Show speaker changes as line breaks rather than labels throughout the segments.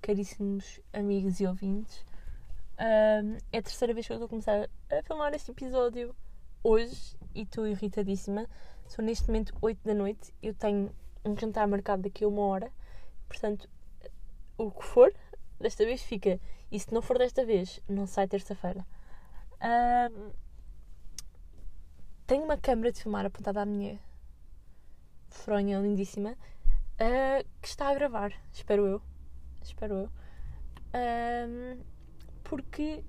Caríssimos amigos e ouvintes. Um, é a terceira vez que eu estou a começar a filmar este episódio hoje e estou irritadíssima. São neste momento 8 da noite. Eu tenho um jantar marcado daqui a uma hora. Portanto, o que for, desta vez fica. E se não for desta vez, não sai terça-feira. Um, tenho uma câmera de filmar apontada à minha fronha lindíssima uh, que está a gravar, espero eu. Espero eu. Um, porque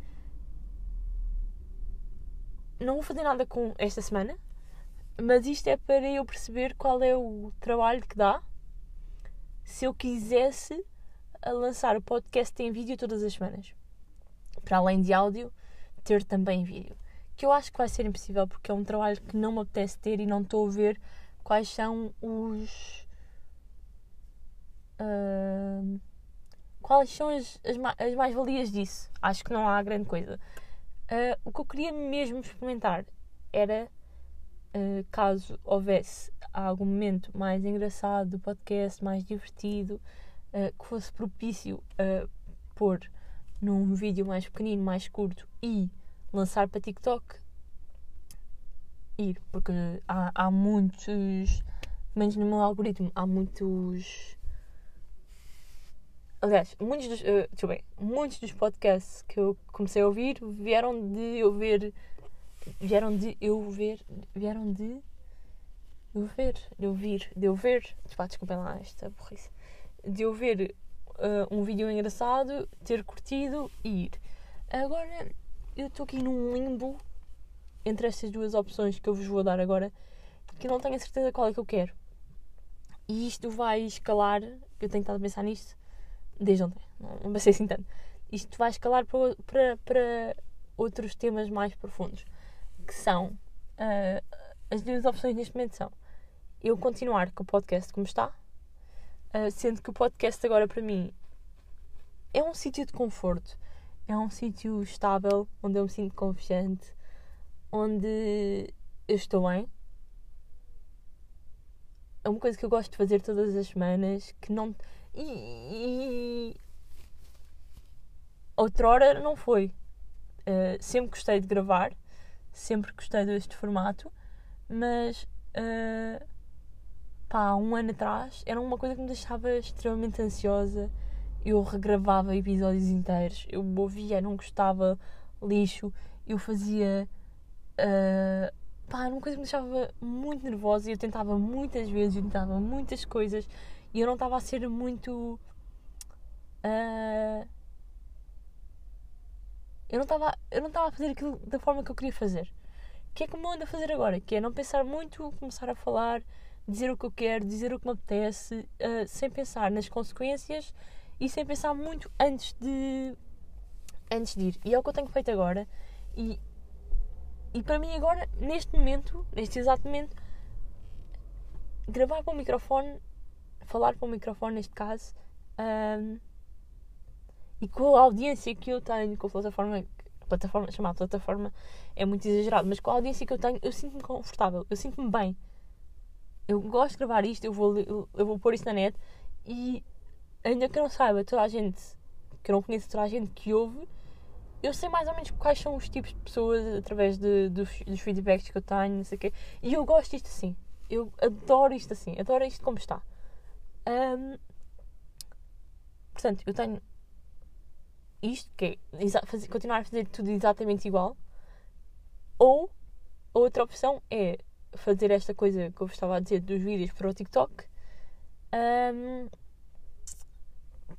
não vou fazer nada com esta semana, mas isto é para eu perceber qual é o trabalho que dá se eu quisesse lançar o podcast em vídeo todas as semanas. Para além de áudio, ter também vídeo. Que eu acho que vai ser impossível porque é um trabalho que não me apetece ter e não estou a ver quais são os Uh, quais são as, as, as mais-valias disso? Acho que não há grande coisa. Uh, o que eu queria mesmo experimentar era, uh, caso houvesse algum momento mais engraçado do podcast, mais divertido, que fosse propício a pôr num vídeo mais pequenino, mais curto e lançar para TikTok, ir, porque há, há muitos, menos no meu algoritmo, há muitos Aliás, muitos dos, uh, ver, muitos dos podcasts que eu comecei a ouvir vieram de eu ver. Vieram de eu ver. Vieram de. Eu ver, de eu vir, de eu ver. Desculpem lá esta burrice. De eu ver uh, um vídeo engraçado, ter curtido e ir. Agora eu estou aqui num limbo entre estas duas opções que eu vos vou dar agora, que não tenho a certeza qual é que eu quero. E isto vai escalar, eu tenho estado a pensar nisto, desde ontem, não vai ser assim tanto. Isto vai escalar para, para, para outros temas mais profundos, que são uh, as duas opções neste momento são eu continuar com o podcast como está, uh, sendo que o podcast agora para mim é um sítio de conforto, é um sítio estável, onde eu me sinto confiante, onde eu estou bem. É uma coisa que eu gosto de fazer todas as semanas, que não e, e outrora não foi. Uh, sempre gostei de gravar, sempre gostei deste formato, mas uh, pá, um ano atrás era uma coisa que me deixava extremamente ansiosa. Eu regravava episódios inteiros, eu ouvia, não gostava, lixo, eu fazia. Uh, pá, era uma coisa que me deixava muito nervosa e eu tentava muitas vezes, eu tentava muitas coisas e eu não estava a ser muito. Uh, eu não estava eu não estava a fazer aquilo da forma que eu queria fazer. O que é que me ando a fazer agora? Que é não pensar muito, começar a falar, dizer o que eu quero, dizer o que me apetece, uh, sem pensar nas consequências e sem pensar muito antes de antes de ir. E é o que eu tenho feito agora. E, e para mim agora, neste momento, neste exato momento, gravar para o microfone falar para o microfone neste caso um, e com a audiência que eu tenho com a plataforma a plataforma, plataforma é muito exagerado, mas com a audiência que eu tenho eu sinto-me confortável, eu sinto-me bem eu gosto de gravar isto, eu vou, eu vou pôr isto na net e ainda que eu não saiba toda a gente que eu não conheço toda a gente que ouve eu sei mais ou menos quais são os tipos de pessoas através de, dos, dos feedbacks que eu tenho, não sei o quê. E eu gosto disto assim. Eu adoro isto assim. Adoro isto como está. Um, portanto, eu tenho isto, que é fazer, continuar a fazer tudo exatamente igual, ou a outra opção é fazer esta coisa que eu vos estava a dizer dos vídeos para o TikTok, um,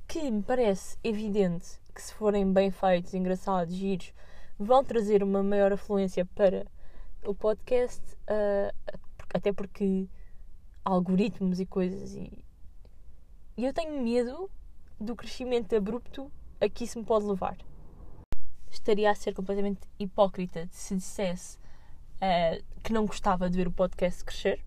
que me parece evidente que se forem bem feitos, engraçados, giros, vão trazer uma maior afluência para o podcast, uh, até porque algoritmos e coisas e e eu tenho medo do crescimento abrupto a que isso me pode levar. Estaria a ser completamente hipócrita se dissesse uh, que não gostava de ver o podcast crescer,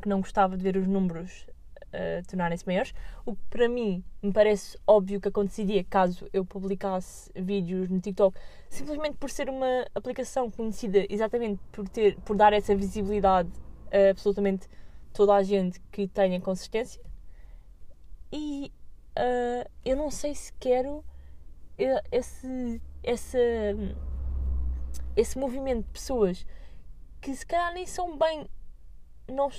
que não gostava de ver os números uh, tornarem-se maiores, o que para mim me parece óbvio que aconteceria caso eu publicasse vídeos no TikTok, simplesmente por ser uma aplicação conhecida exatamente por, ter, por dar essa visibilidade a absolutamente toda a gente que tenha consistência. E uh, eu não sei se quero esse, esse, esse movimento de pessoas que se calhar nem são bem. Não,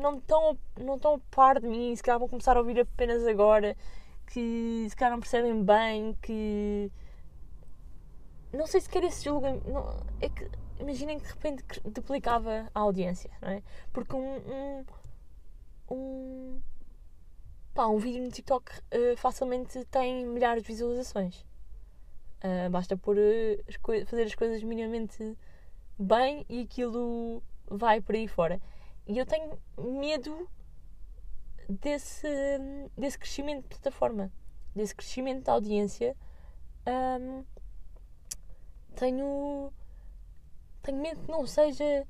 não, estão, não estão a par de mim, se calhar vão começar a ouvir apenas agora, que se calhar não percebem bem, que. Não sei se quer esse julgamento. é que imaginem que de repente duplicava a audiência, não é? Porque um. um, um pá, um vídeo no TikTok uh, facilmente tem milhares de visualizações. Uh, basta pôr, uh, as fazer as coisas minimamente bem e aquilo vai por aí fora. E eu tenho medo desse, desse crescimento de plataforma, desse crescimento da audiência. Um, tenho, tenho medo que não, seja,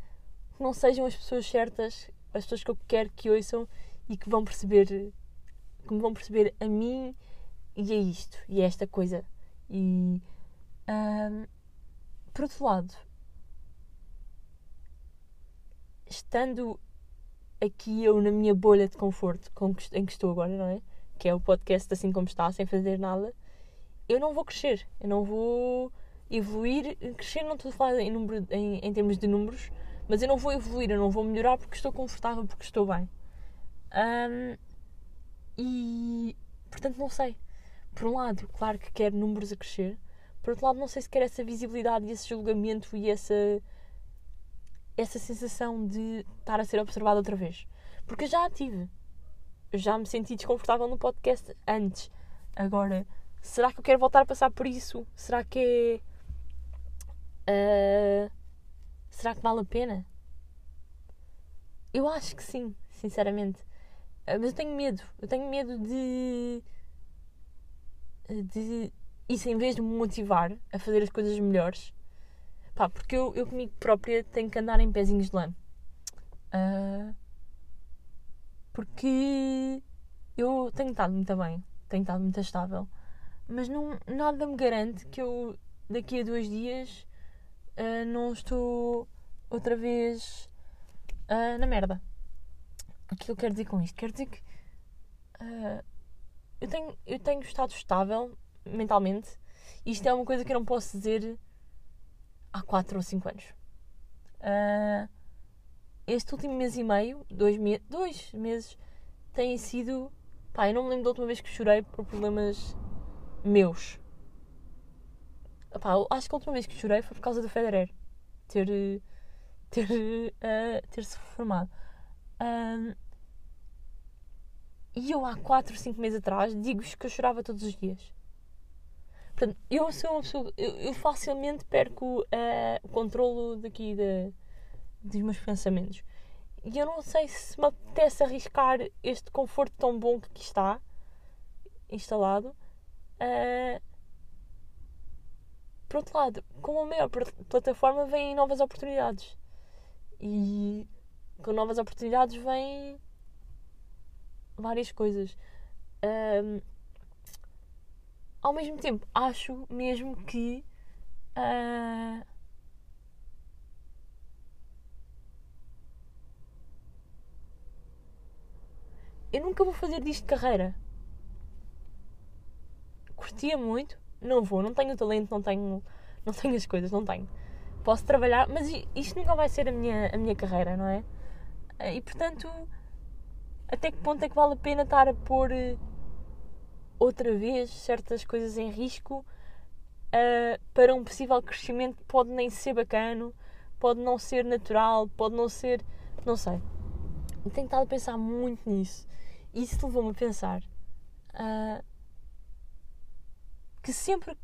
que não sejam as pessoas certas, as pessoas que eu quero que ouçam e que vão perceber que me vão perceber a mim e é isto, e é esta coisa e por outro lado, estando aqui eu na minha bolha de conforto em que estou agora, não é? Que é o podcast assim como está, sem fazer nada, eu não vou crescer, eu não vou evoluir. Crescer não estou a falar em, número, em, em termos de números, mas eu não vou evoluir, eu não vou melhorar porque estou confortável, porque estou bem. Um, e portanto não sei por um lado, claro que quero números a crescer, por outro lado, não sei se quer essa visibilidade e esse julgamento e essa, essa sensação de estar a ser observado outra vez. Porque eu já a tive. Eu já me senti desconfortável no podcast antes. Agora, será que eu quero voltar a passar por isso? Será que é. Uh, será que vale a pena? Eu acho que sim, sinceramente. Uh, mas eu tenho medo. Eu tenho medo de de isso em vez de me motivar a fazer as coisas melhores, pá, porque eu, eu comigo própria tenho que andar em pezinhos de lã. Uh, porque eu tenho estado muito bem, tenho estado muito estável, mas não, nada me garante que eu daqui a dois dias uh, não estou outra vez uh, na merda. O que eu quero dizer com isto? Quero dizer que eu tenho, eu tenho estado estável mentalmente. Isto é uma coisa que eu não posso dizer há 4 ou 5 anos. Uh, este último mês e meio, dois, me dois meses, tem sido. Pá, eu não me lembro da última vez que chorei por problemas meus. Pá, acho que a última vez que chorei foi por causa do Federer ter, ter, uh, ter se formado. Uh, e eu há 4, 5 meses atrás digo-vos que eu chorava todos os dias. Portanto, eu sou uma pessoa. Eu, eu facilmente perco uh, o controlo daqui de, dos meus pensamentos. E eu não sei se me apetece arriscar este conforto tão bom que aqui está instalado. Uh, por outro lado, com a maior plataforma vêm novas oportunidades. E com novas oportunidades vêm várias coisas. Um, ao mesmo tempo, acho mesmo que. Uh, eu nunca vou fazer disto carreira. Curtia muito, não vou, não tenho talento, não tenho, não tenho as coisas, não tenho. Posso trabalhar, mas isto nunca vai ser a minha, a minha carreira, não é? E portanto, até que ponto é que vale a pena estar a pôr eh, outra vez certas coisas em risco uh, para um possível crescimento que pode nem ser bacano, pode não ser natural, pode não ser. não sei. Tenho estado a pensar muito nisso. E isso levou-me a pensar uh, que sempre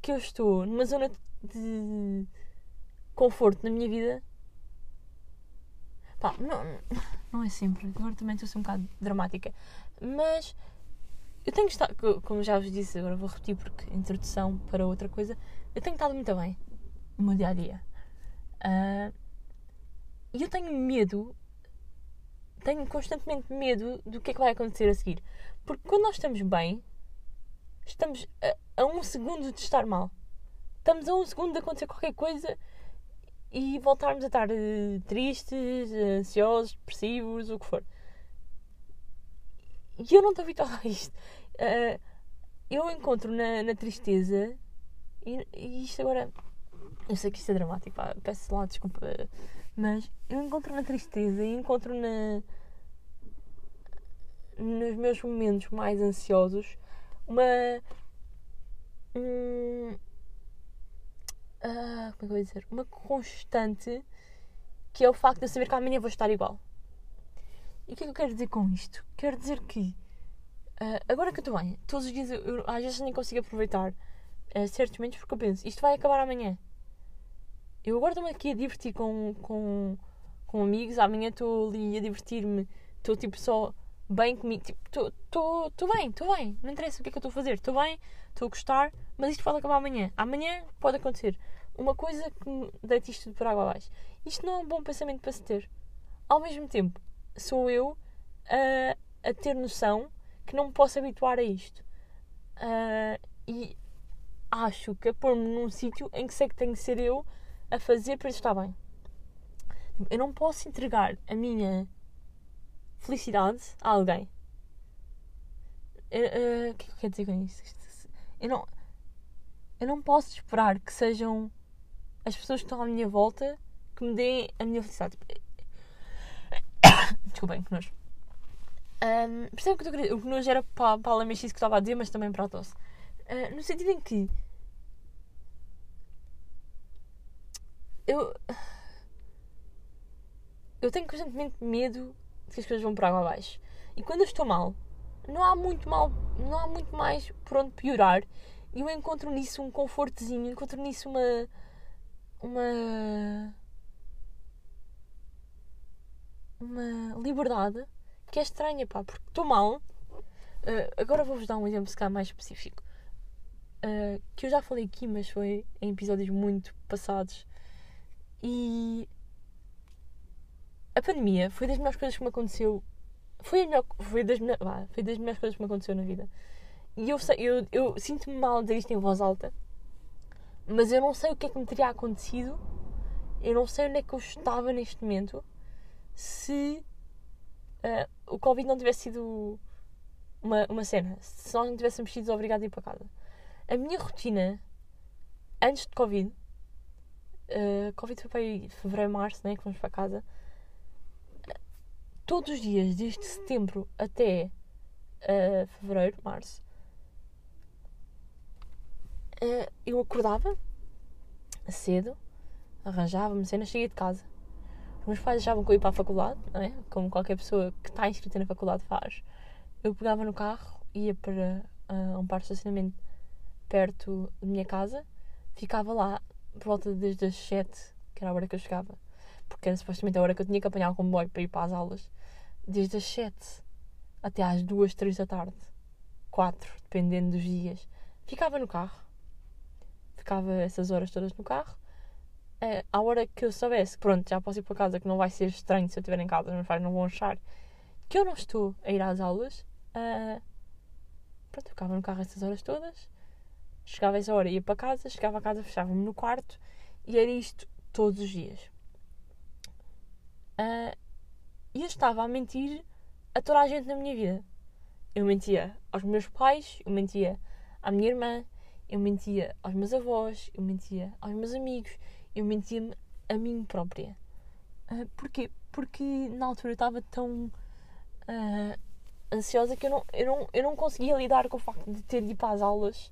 que eu estou numa zona de conforto na minha vida. Pá, não, não é sempre. Agora também estou a ser um bocado dramática. Mas eu tenho estado, como já vos disse, agora vou repetir porque introdução para outra coisa, eu tenho estado muito bem no meu dia a dia. Uh, e eu tenho medo, tenho constantemente medo do que é que vai acontecer a seguir. Porque quando nós estamos bem, estamos a, a um segundo de estar mal. Estamos a um segundo de acontecer qualquer coisa e voltarmos a estar uh, tristes, ansiosos, depressivos, o que for. E eu não estou habituada a isto. Uh, eu encontro na, na tristeza, e, e, isto agora. Eu sei que isto é dramático, pá, peço lá desculpa, mas eu encontro na tristeza e encontro na. nos meus momentos mais ansiosos uma. Um, ah, como é que eu vou dizer? Uma constante que é o facto de eu saber que amanhã vou estar igual. E o que é que eu quero dizer com isto? Quero dizer que uh, agora que eu estou bem, todos os dias eu, eu, às vezes nem consigo aproveitar uh, certos momentos porque eu penso, isto vai acabar amanhã. Eu agora estou-me aqui a divertir com, com, com amigos, amanhã estou ali a divertir-me, estou tipo só bem comigo, estou tipo, bem, estou bem, não interessa o que é que eu estou a fazer, estou bem, estou a gostar, mas isto pode acabar amanhã. Amanhã pode acontecer uma coisa que me deite isto por água abaixo. Isto não é um bom pensamento para se ter. Ao mesmo tempo, sou eu a, a ter noção que não me posso habituar a isto. Uh, e acho que é pôr-me num sítio em que sei que tenho que ser eu a fazer para estar bem. Eu não posso entregar a minha felicidade a alguém. Uh, o que é que eu quero dizer com isto? Eu não, eu não posso esperar que sejam as pessoas que estão à minha volta que me deem a minha felicidade. Desculpem, que nojo. Um, o que eu queria O que nojo era para, para a lamechice que estava a dizer, mas também para a tosse. Uh, no sentido em que eu eu tenho constantemente medo que as coisas vão para água abaixo. E quando eu estou mal, não há muito mal, não há muito mais por onde piorar. E eu encontro nisso um confortozinho, encontro nisso uma uma uma liberdade que é estranha, pá, porque estou mal. Uh, agora vou-vos dar um exemplo, se calhar mais específico. Uh, que eu já falei aqui, mas foi em episódios muito passados. E a pandemia foi das melhores coisas que me aconteceu. Foi, a melhor, foi, das, ah, foi das melhores coisas que me aconteceu na vida. E eu, eu, eu sinto-me mal dizer isto em voz alta, mas eu não sei o que é que me teria acontecido. Eu não sei onde é que eu estava neste momento se uh, o Covid não tivesse sido uma, uma cena. Se nós não tivéssemos sido obrigados a ir para casa. A minha rotina antes de Covid, uh, Covid foi para aí fevereiro, março, né, que fomos para casa. Todos os dias, desde setembro até uh, fevereiro, março, uh, eu acordava cedo, arranjava-me cenas, cheguei de casa. Os meus pais achavam que eu ia para a faculdade, não é? Como qualquer pessoa que está inscrita na faculdade faz. Eu pegava no carro, ia para uh, um parque de estacionamento perto da minha casa, ficava lá por volta desde as 7, que era a hora que eu chegava, porque era supostamente a hora que eu tinha que apanhar o comboio para ir para as aulas, desde as 7 até às 2, 3 da tarde, 4, dependendo dos dias. Ficava no carro, ficava essas horas todas no carro. Uh, à hora que eu soubesse, pronto, já posso ir para casa, que não vai ser estranho se eu estiver em casa, meus pais não vão achar que eu não estou a ir às aulas. Uh, pronto, eu ficava no carro essas horas todas. Chegava essa hora, ia para casa, chegava a casa, fechava-me no quarto e era isto todos os dias. Uh, e eu estava a mentir a toda a gente na minha vida. Eu mentia aos meus pais, eu mentia à minha irmã, eu mentia aos meus avós, eu mentia aos meus amigos, eu mentia-me a mim própria. Uh, porquê? Porque na altura eu estava tão uh, ansiosa que eu não, eu, não, eu não conseguia lidar com o facto de ter de ir para as aulas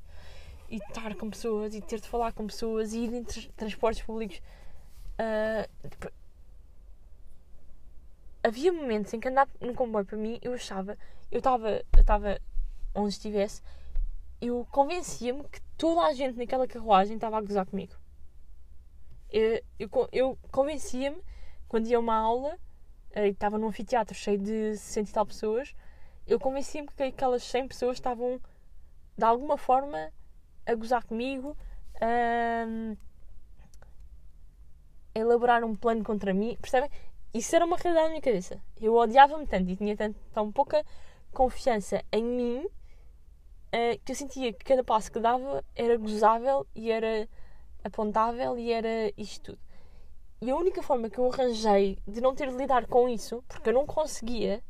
e estar com pessoas e ter de falar com pessoas e ir em transportes públicos. Uh, havia momentos em que andar no comboio para mim eu achava, eu estava onde estivesse eu convencia-me que toda a gente naquela carruagem estava a gozar comigo. Eu, eu, eu convencia-me, quando ia a uma aula, eh, e estava num anfiteatro cheio de 60 e tal pessoas, eu convencia-me que aquelas 100 pessoas estavam, de alguma forma, a gozar comigo, a, a elaborar um plano contra mim. Percebem? Isso era uma realidade na minha cabeça. Eu odiava-me tanto e tinha tanto, tão pouca confiança em mim uh, que eu sentia que cada passo que dava era gozável e era apontável e era isto tudo. E a única forma que eu arranjei de não ter de lidar com isso, porque eu não conseguia,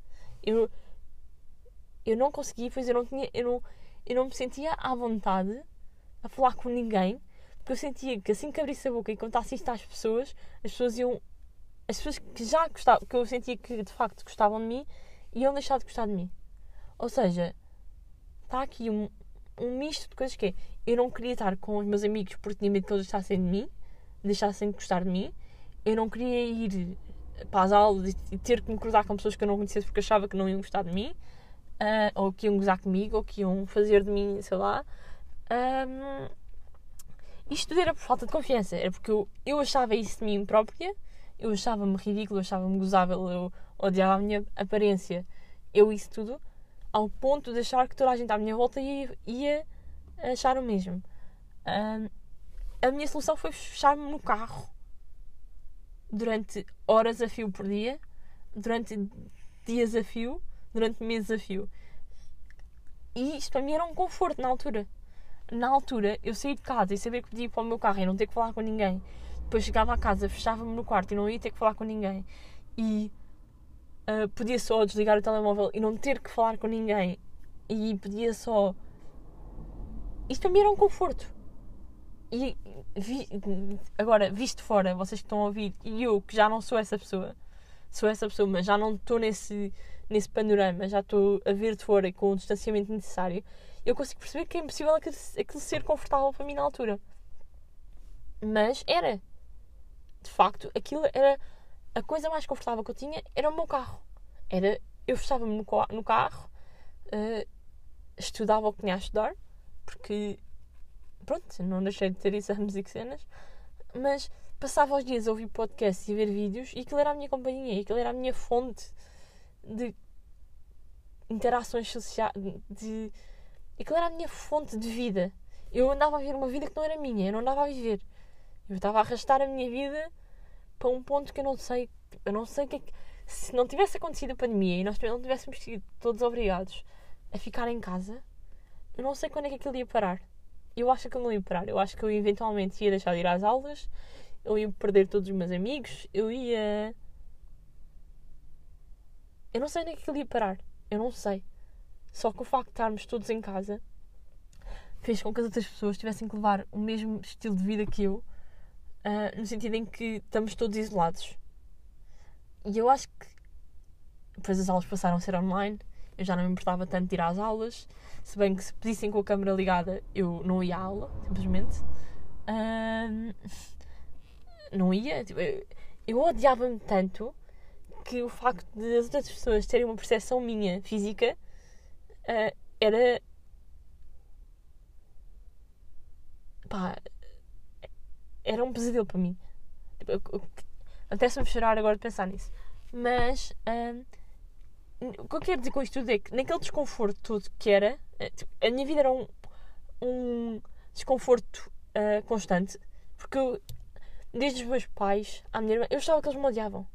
eu, eu não conseguia, pois eu não tinha, eu não, eu não me sentia à vontade a falar com ninguém, porque eu sentia que assim que abrisse a boca e contasse isto às pessoas, as pessoas iam. As pessoas que já gostavam, que eu sentia que de facto gostavam de mim, iam deixar de gostar de mim. Ou seja, está aqui um, um misto de coisas que é, eu não queria estar com os meus amigos porque tinha medo que eles deixassem de mim, deixassem de gostar de mim. Eu não queria ir para as aulas e ter que me cruzar com pessoas que eu não conhecesse porque achava que não iam gostar de mim, uh, ou que iam gozar comigo, ou que iam fazer de mim, sei lá. Um, isto tudo era por falta de confiança, era porque eu, eu achava isso de mim própria, eu achava-me ridículo, eu achava-me gozável, eu odiava a minha aparência, eu isso tudo, ao ponto de achar que toda a gente à minha volta ia, ia achar o mesmo. Um, a minha solução foi fechar-me no carro durante horas a fio por dia, durante dias a fio, durante meses a fio. E isto para mim era um conforto na altura na altura, eu saí de casa e saber que podia ir para o meu carro e não ter que falar com ninguém. Depois chegava a casa, fechava-me no quarto e não ia ter que falar com ninguém. E uh, podia só desligar o telemóvel e não ter que falar com ninguém. E podia só. Isto para mim era um conforto. E vi, agora, visto fora, vocês que estão a ouvir, e eu que já não sou essa pessoa, sou essa pessoa, mas já não estou nesse, nesse panorama, já estou a ver de fora e com o distanciamento necessário eu consigo perceber que é impossível aquilo ser confortável para mim na altura. Mas era. De facto, aquilo era. A coisa mais confortável que eu tinha era o meu carro. Era. Eu fechava-me no, no, carro, uh, estudava o que tinha a estudar, porque. Pronto, não deixei de ter exames e cenas, mas passava os dias a ouvir podcasts e a ver vídeos e aquilo era a minha companhia, aquilo era a minha fonte de interações sociais, de Aquilo era a minha fonte de vida. Eu andava a viver uma vida que não era minha, eu não andava a viver. Eu estava a arrastar a minha vida para um ponto que eu não sei. Eu não sei que é que. Se não tivesse acontecido a pandemia e nós não tivéssemos sido todos obrigados a ficar em casa, eu não sei quando é que aquilo ia parar. Eu acho que ele não ia parar. Eu acho que eu eventualmente ia deixar de ir às aulas, eu ia perder todos os meus amigos, eu ia. Eu não sei onde é que aquilo ia parar. Eu não sei. Só que o facto de estarmos todos em casa fez com que as outras pessoas tivessem que levar o mesmo estilo de vida que eu, uh, no sentido em que estamos todos isolados. E eu acho que depois as aulas passaram a ser online, eu já não me importava tanto de ir às aulas, se bem que se pedissem com a câmera ligada eu não ia à aula, simplesmente. Uh, não ia. Tipo, eu, eu odiava-me tanto que o facto de as outras pessoas terem uma percepção minha física uh, era. pá. Era um pesadelo para mim. Tipo, Apetece-me chorar agora de pensar nisso. Mas. Uh, o que eu quero dizer com isto tudo é que naquele desconforto todo que era, eh, tipo, a minha vida era um, um desconforto uh, constante, porque eu, desde os meus pais à minha irmã, eu achava que eles me odiavam.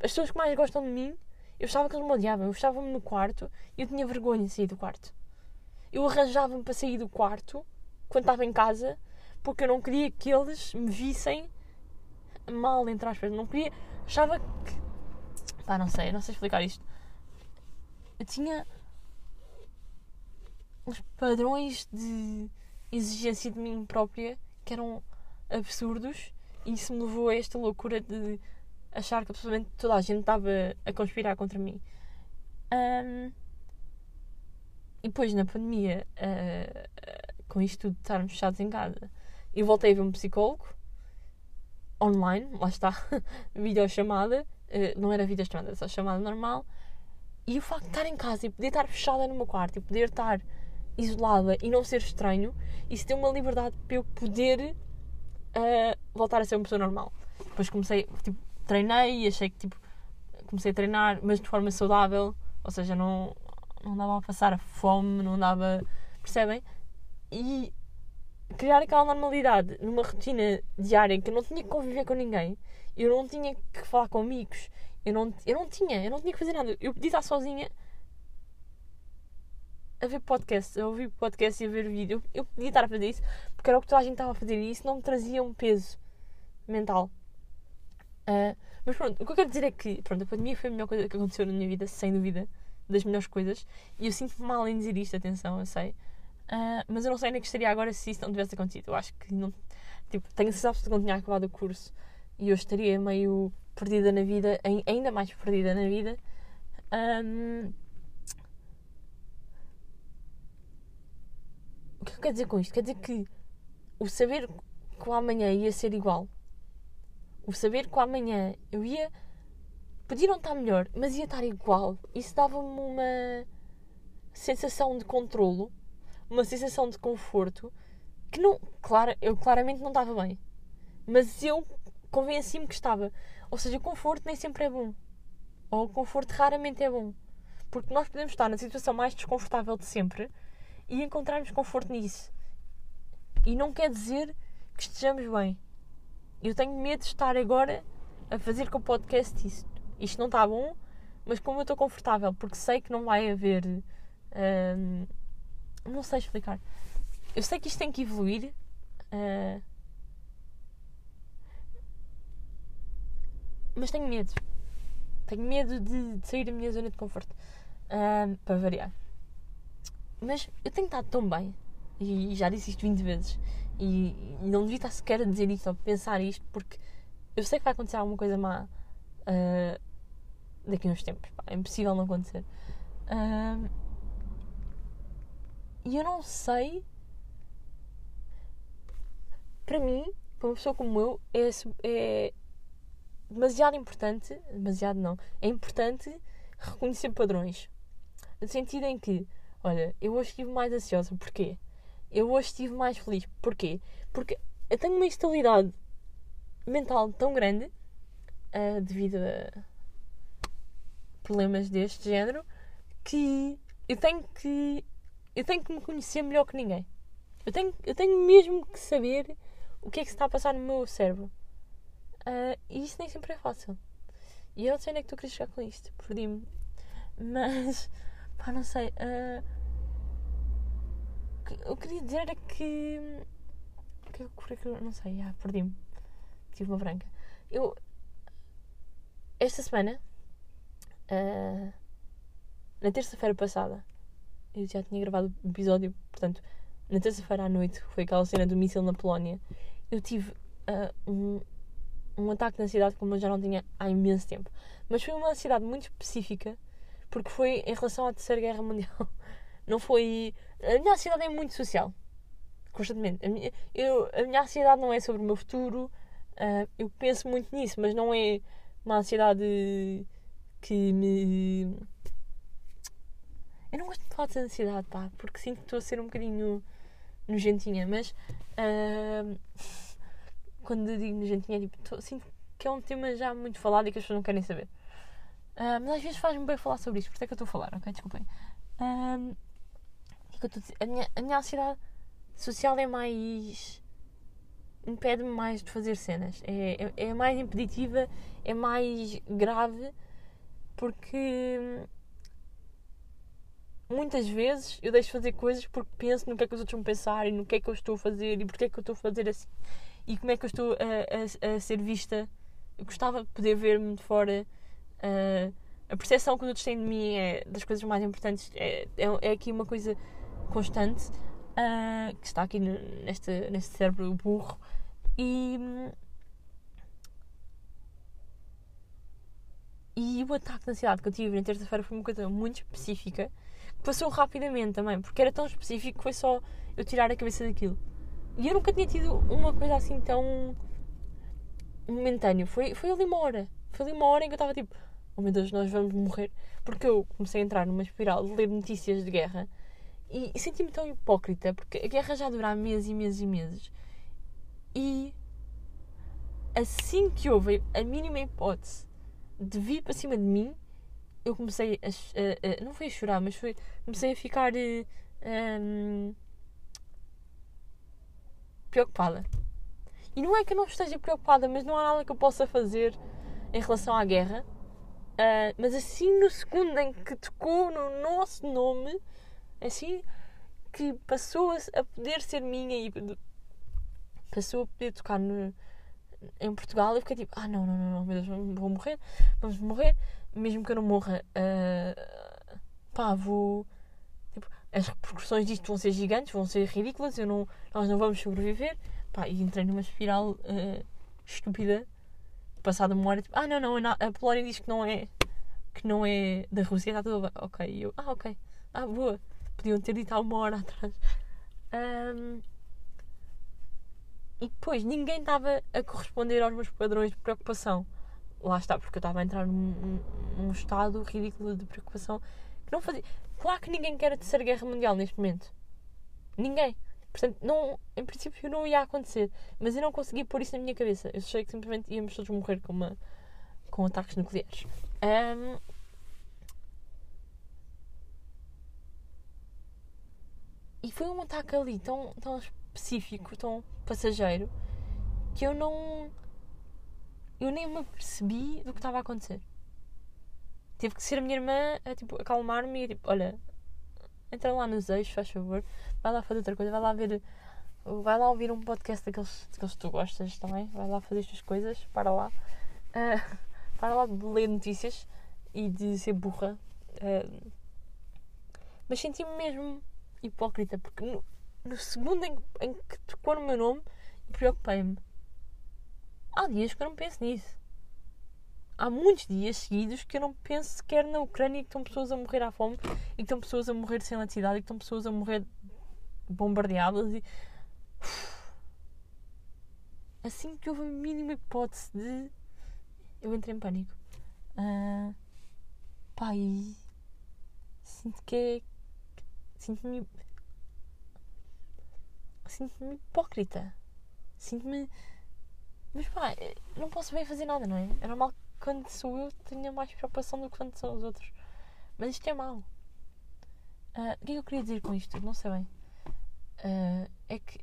As pessoas que mais gostam de mim eu estava que eles me odiavam. Eu estava-me no quarto e eu tinha vergonha de sair do quarto. Eu arranjava-me para sair do quarto quando estava em casa porque eu não queria que eles me vissem mal, entre aspas. Não queria. Achava que. Pá, não sei, não sei explicar isto. Eu tinha uns padrões de exigência de mim própria que eram absurdos e isso me levou a esta loucura de achar que absolutamente toda a gente estava a conspirar contra mim. Um, e depois, na pandemia, uh, com isto tudo estarmos fechados em casa, eu voltei a ver um psicólogo online, lá está, videochamada, uh, não era videochamada, era só chamada normal. E o facto de estar em casa e poder estar fechada no meu quarto e poder estar isolada e não ser estranho, isso deu uma liberdade para eu poder uh, voltar a ser uma pessoa normal. Depois comecei, tipo, treinei e achei que tipo comecei a treinar, mas de forma saudável, ou seja, não, não dava a passar fome, não dava. percebem? E criar aquela normalidade numa rotina diária em que eu não tinha que conviver com ninguém, eu não tinha que falar com amigos, eu não, eu não tinha, eu não tinha que fazer nada. Eu podia estar sozinha a ver podcast, a ouvir podcast e a ver vídeo. Eu podia estar a fazer isso porque era o que toda a gente estava a fazer e isso não me trazia um peso mental. Uh, mas pronto, o que eu quero dizer é que pronto, a pandemia foi a melhor coisa que aconteceu na minha vida, sem dúvida. das melhores coisas. E eu sinto-me mal em dizer isto, atenção, eu sei. Uh, mas eu não sei onde é que estaria agora se isso não tivesse acontecido. Eu acho que não. Tipo, tenho a de que não tinha acabado o curso e eu estaria meio perdida na vida, ainda mais perdida na vida. Um, o que eu quero dizer com isto? Quer dizer que o saber que o amanhã ia ser igual, o saber que o amanhã eu ia. Podia não estar melhor, mas ia estar igual. Isso dava-me uma sensação de controlo, uma sensação de conforto que não. Claro, eu claramente não estava bem. Mas eu convenci-me que estava. Ou seja, o conforto nem sempre é bom. Ou o conforto raramente é bom. Porque nós podemos estar na situação mais desconfortável de sempre e encontrarmos conforto nisso. E não quer dizer que estejamos bem. Eu tenho medo de estar agora a fazer com o podcast isto. Isto não está bom, mas como eu estou confortável, porque sei que não vai haver. Hum, não sei explicar. Eu sei que isto tem que evoluir. Uh, mas tenho medo. Tenho medo de, de, sair da minha zona de conforto. Uh, para variar. Mas eu tenho estado tão bem. E já disse isto 20 vezes. E, não devia estar sequer a dizer isto ou pensar isto, porque eu sei que vai acontecer alguma coisa má uh, daqui a uns tempos. Pá, é impossível não acontecer. Uh, e eu não sei. Para mim, para uma pessoa como eu, é, é demasiado importante. Demasiado não. É importante reconhecer padrões. No sentido em que, olha, eu hoje estive mais ansiosa. Porquê? Eu hoje estive mais feliz. Porquê? Porque eu tenho uma instabilidade mental tão grande uh, devido a problemas deste género que eu tenho que eu tenho que me conhecer melhor que ninguém. Eu tenho, eu tenho mesmo que saber o que é que se está a passar no meu cérebro. Uh, e isso nem sempre é fácil. E eu não sei onde é que tu queres chegar com isto. Perdi-me. Mas, pá, não sei. Uh, eu queria dizer era que. que eu, não sei, ah, perdi-me. Tive uma branca. Eu. Esta semana. Uh, na terça-feira passada. Eu já tinha gravado o episódio, portanto, na terça-feira à noite, foi aquela cena do míssil na Polónia. Eu tive uh, um, um ataque de ansiedade como eu já não tinha há imenso tempo. Mas foi uma ansiedade muito específica, porque foi em relação à Terceira Guerra Mundial. Não foi. A minha ansiedade é muito social. Constantemente. A minha, eu, a minha ansiedade não é sobre o meu futuro. Uh, eu penso muito nisso, mas não é uma ansiedade que me. Eu não gosto de falar de ansiedade, pá, porque sinto que estou a ser um bocadinho nojentinha, mas. Uh, quando digo nojentinha, tipo, tô, sinto que é um tema já muito falado e que as pessoas não querem saber. Uh, mas às vezes faz-me bem falar sobre isso, por isso é que eu estou a falar, ok? Desculpem. Uh, a, minha, a minha ansiedade social é mais. impede-me mais de fazer cenas. É, é, é, mais impeditiva, é mais grave, porque muitas vezes eu deixo de fazer coisas porque penso no que é que os outros vão pensar e no que é que eu estou a fazer e porque é que eu estou a fazer assim e como é que eu estou a, a, a ser vista. Eu gostava de poder ver-me de fora. Uh, a percepção que os outros têm de mim é das coisas mais importantes. É, é, é aqui uma coisa constante uh, que está aqui neste, neste cérebro burro. E. E o ataque de ansiedade que eu tive na terça-feira foi uma coisa muito específica, passou rapidamente também, porque era tão específico que foi só eu tirar a cabeça daquilo. E eu nunca tinha tido uma coisa assim tão momentâneo. Foi, foi ali uma hora. Foi ali uma hora em que eu estava tipo, oh meu Deus, nós vamos morrer. Porque eu comecei a entrar numa espiral de ler notícias de guerra e, e senti-me tão hipócrita, porque a guerra já dura meses e meses e meses. E assim que houve a mínima hipótese de vir para cima de mim, eu comecei a, a, a não foi a chorar, mas foi comecei a ficar um, eh, preocupada. E não é que eu não esteja preocupada, mas não há nada que eu possa fazer em relação à guerra. Uh, mas assim, no segundo em que tocou no nosso nome, assim que passou a, poder ser minha e passou a poder tocar no, em Portugal, eu fiquei tipo: ah, não, não, não, não meu Deus, vou morrer, vamos morrer, mesmo que eu não morra uh, pá, vou. Tipo, as repercussões disto vão ser gigantes, vão ser ridículas, eu não, nós não vamos sobreviver. Pá, e entrei numa espiral uh, estúpida. Passada uma hora, tipo, ah, não, não, a Polónia diz que não é que não é da Rússia, está tudo bem. Ok, e eu, ah, ok, ah, boa. Podiam ter dito há uma hora atrás. Um, e depois ninguém estava a corresponder aos meus padrões de preocupação. Lá está, porque eu estava a entrar num, num estado ridículo de preocupação que não fazia. Claro que ninguém quer a terceira guerra mundial neste momento. Ninguém. Portanto, não, em princípio não ia acontecer. Mas eu não conseguia pôr isso na minha cabeça. Eu achei que simplesmente íamos todos morrer com, uma, com ataques nucleares. Um, e foi um ataque ali tão, tão específico, tão passageiro, que eu não. Eu nem me percebi do que estava a acontecer. Teve que ser a minha irmã a tipo, acalmar-me e tipo, olha, entra lá nos eixos, faz favor, vai lá fazer outra coisa, vai lá ver. Vai lá ouvir um podcast daqueles, daqueles que tu gostas também, vai lá fazer estas coisas, para lá. Uh, para lá de ler notícias e de ser burra. Uh, mas senti-me mesmo hipócrita, porque no, no segundo em, em, que tocou no meu nome, preocupei-me. Há dias que eu não penso nisso. Há muitos dias seguidos que eu não penso sequer na Ucrânia e que estão pessoas a morrer à fome e que estão pessoas a morrer sem eletricidade e que estão pessoas a morrer bombardeadas e. Assim que houve a mínima hipótese de. Eu entrei em pânico. Uh. Sinto que é Sinto-me. Sinto-me hipócrita. Sinto-me. Mas pá, não posso bem fazer nada, não é? É normal que quando sou eu tenha mais preocupação do que quando são os outros. Mas isto é mau. Uh, o que é que eu queria dizer com isto? Não sei bem. Uh, é que.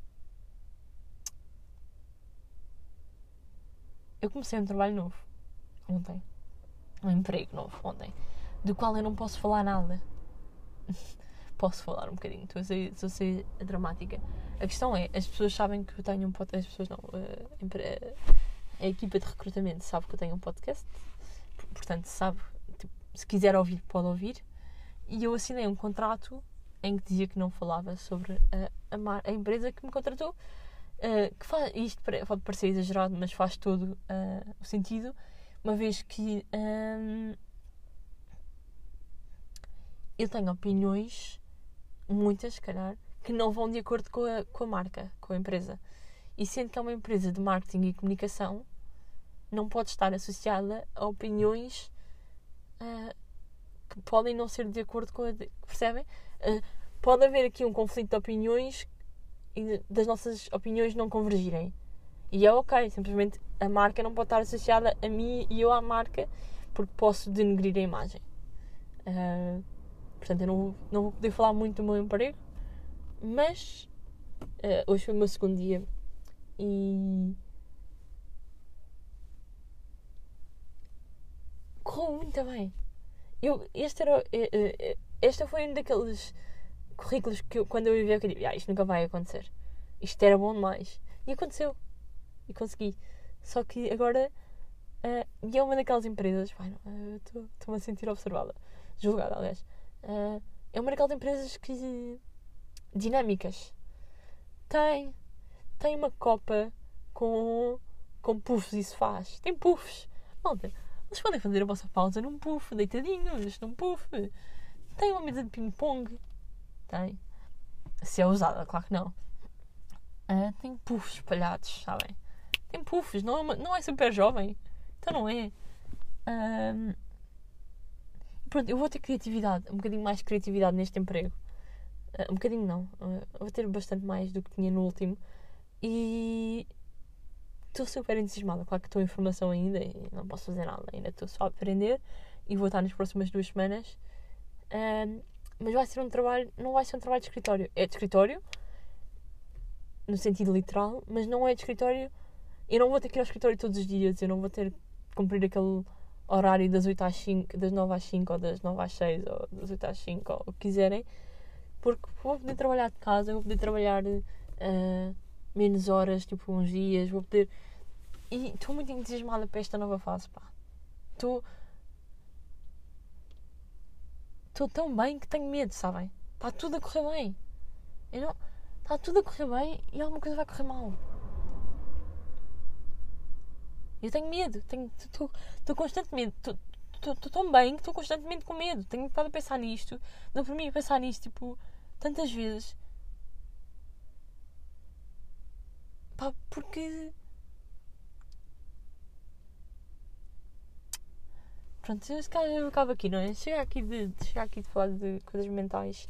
Eu comecei um trabalho novo ontem. Um emprego novo ontem. Do qual eu não posso falar nada. posso falar um bocadinho, estou a ser, estou a ser dramática. A questão é, as pessoas sabem que eu tenho um podcast, as pessoas não, a, a, equipa de recrutamento sabe que eu tenho um podcast, portanto sabe, tipo, se quiser ouvir, pode ouvir. E eu assinei um contrato em que dizia que não falava sobre a, a, a empresa que me contratou, uh, que faz, isto pode parecer exagerado, mas faz todo uh, o sentido, uma vez que um, eu tenho opiniões muitas, se calhar, que não vão de acordo com a, com a marca, com a empresa. E sendo que é uma empresa de marketing e comunicação, não pode estar associada a opiniões uh, que podem não ser de acordo com a. De, percebem? Uh, pode haver aqui um conflito de opiniões e das nossas opiniões não convergirem. E é ok, simplesmente a marca não pode estar associada a mim e eu à marca porque posso denegrir a imagem. Uh, Portanto, eu não, não vou poder falar muito do meu emprego, mas uh, hoje foi o meu segundo dia e correu muito bem. Eu, este era, uh, este foi um daqueles currículos que eu, quando eu vi, eu disse, ah, isto nunca vai acontecer. Isto era bom demais. E aconteceu. E consegui. Só que agora. Uh, e é uma daquelas empresas. Estou-me a sentir observada. Julgada, aliás. Uh, é uma daquelas empresas que. dinâmicas. Tem. Tem uma copa com. com puffs e sofás. Tem puffs. Malta, vocês podem fazer a vossa pausa num puff, deitadinhos, num puff. Tem uma mesa de ping-pong. Tem. Se é usada, claro que não. Uh, tem puffs espalhados, sabem? Tem puffs, não é, uma, não é super jovem. Então não é. Uh, pronto, eu vou ter criatividade, um bocadinho mais criatividade neste emprego. Uh, um bocadinho não, uh, vou ter bastante mais do que tinha no último. E estou super entusiasmada. Claro que estou em formação ainda e não posso fazer nada, ainda estou só a aprender e vou estar nas próximas duas semanas. Uh, mas vai ser um trabalho, não vai ser um trabalho de escritório. É de escritório, no sentido literal, mas não é de escritório. Eu não vou ter que ir ao escritório todos os dias, eu não vou ter que cumprir aquele horário das 8 às 5, das 9 às 5 ou das 9 às 6 ou das 8 às 5 ou o que quiserem, porque vou poder trabalhar de casa, vou poder trabalhar uh, menos horas, tipo uns dias, vou poder. E estou muito entusiasmada para esta nova fase, pá. Estou. estou tão bem que tenho medo, sabem? Está tudo a correr bem. Eu não. Está tudo a correr bem e alguma coisa vai correr mal. Eu tenho medo. Estou constantemente. Estou tão bem que estou constantemente com medo. Tenho estado a pensar nisto. Não para mim pensar nisto, tipo, tantas vezes. Pá, porque. Pronto, se calhar eu acabo aqui, não é? Chega aqui de, chega aqui de falar de coisas mentais.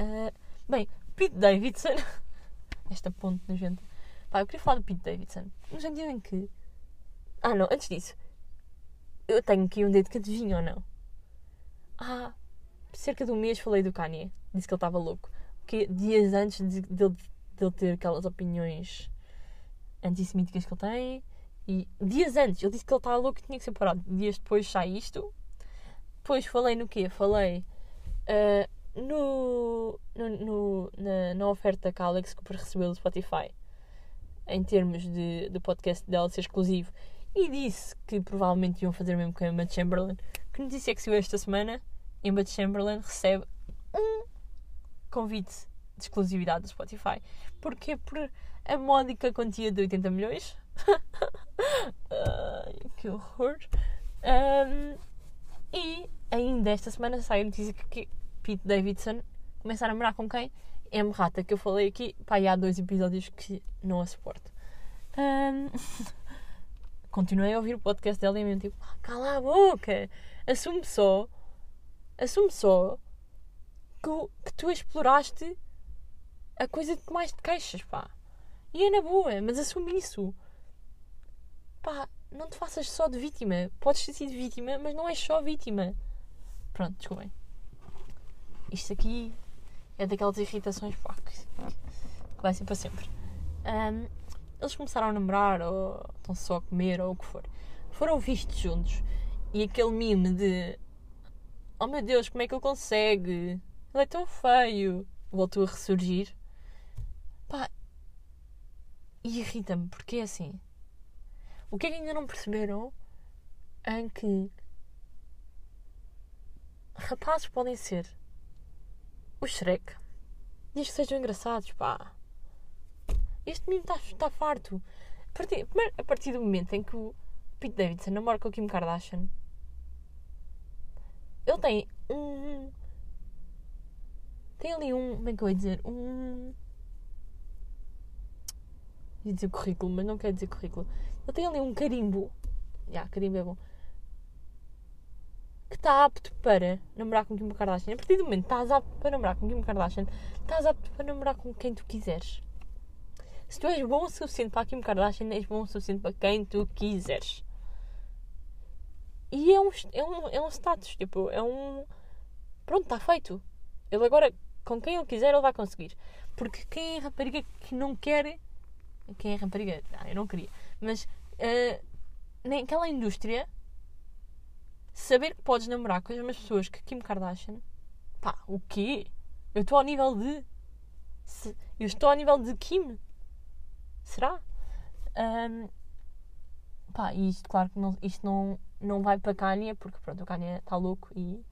Uh, bem, Pete Davidson. Esta ponte nojenta. Pá, eu queria falar do Pete Davidson. No sentido em que. Ah, não, antes disso. Eu tenho aqui um dedo que adivinha ou não. Ah, cerca de um mês falei do Kanye. Disse que ele estava louco. Que dias antes de, de, de ele ter aquelas opiniões antissemíticas que ele tem. E dias antes, ele disse que ele estava louco e tinha que ser parado. Dias depois sai isto. Depois falei no quê? Falei uh, no, no, no, na, na oferta que a Alex Cooper recebeu do Spotify em termos de, de podcast dela ser exclusivo e disse que provavelmente iam fazer mesmo com a Emma Chamberlain. Que notícia é que saiu esta semana? Emma Chamberlain recebe um convite de exclusividade do Spotify. Porquê? Por a módica quantia de 80 milhões. Que horror. Um, e ainda esta semana sai a notícia que Pete Davidson começa a namorar com quem? M. Rata, que eu falei aqui. Pá, há dois episódios que não a suporto. Um, continuei a ouvir o podcast dela e mesmo tipo, cala a boca, assume só, assume só que, que tu exploraste a coisa de que mais te queixas, pá. E é na boa, mas assume isso. Pá, não te faças só de vítima. Podes ter sido vítima, mas não és só vítima. Pronto, desculpem. Isto aqui é daquelas irritações pá, que vai ser para sempre. Um, eles começaram a namorar, ou estão só a comer, ou o que for. Foram vistos juntos. E aquele mime de Oh meu Deus, como é que ele consegue? Ele é tão feio. Voltou a ressurgir. Pá. E irrita-me, porque é assim. O que é que ainda não perceberam? Em que rapazes podem ser o Shrek. Diz que sejam engraçados, pá. Este menino está tá farto. A partir, a partir do momento em que o Pete Davidson namora com a Kim Kardashian, ele tem um. Tem ali um. Como é que eu ia dizer? Um. Ia dizer currículo, mas não quer dizer currículo. Ele tem ali um carimbo. Já, yeah, carimbo é bom. Que está apto para namorar com Kim Kardashian. A partir do momento que estás apto para namorar com Kim Kardashian, estás apto para namorar com quem tu quiseres. Se tu és bom o suficiente para a Kim Kardashian, és bom o suficiente para quem tu quiseres. E é um, é um, é um status, tipo, é um. Pronto, está feito. Ele agora, com quem ele quiser, ele vai conseguir. Porque quem é rapariga que não quer. Quem é rapariga? Ah, eu não queria. Mas uh, naquela indústria, saber que podes namorar com as mesmas pessoas que Kim Kardashian, pá, o quê? Eu estou ao nível de. Eu estou ao nível de Kim. Será? Um, pá, e isto, claro que não, isto não, não vai para Kanye, porque pronto, o Kanye está louco e,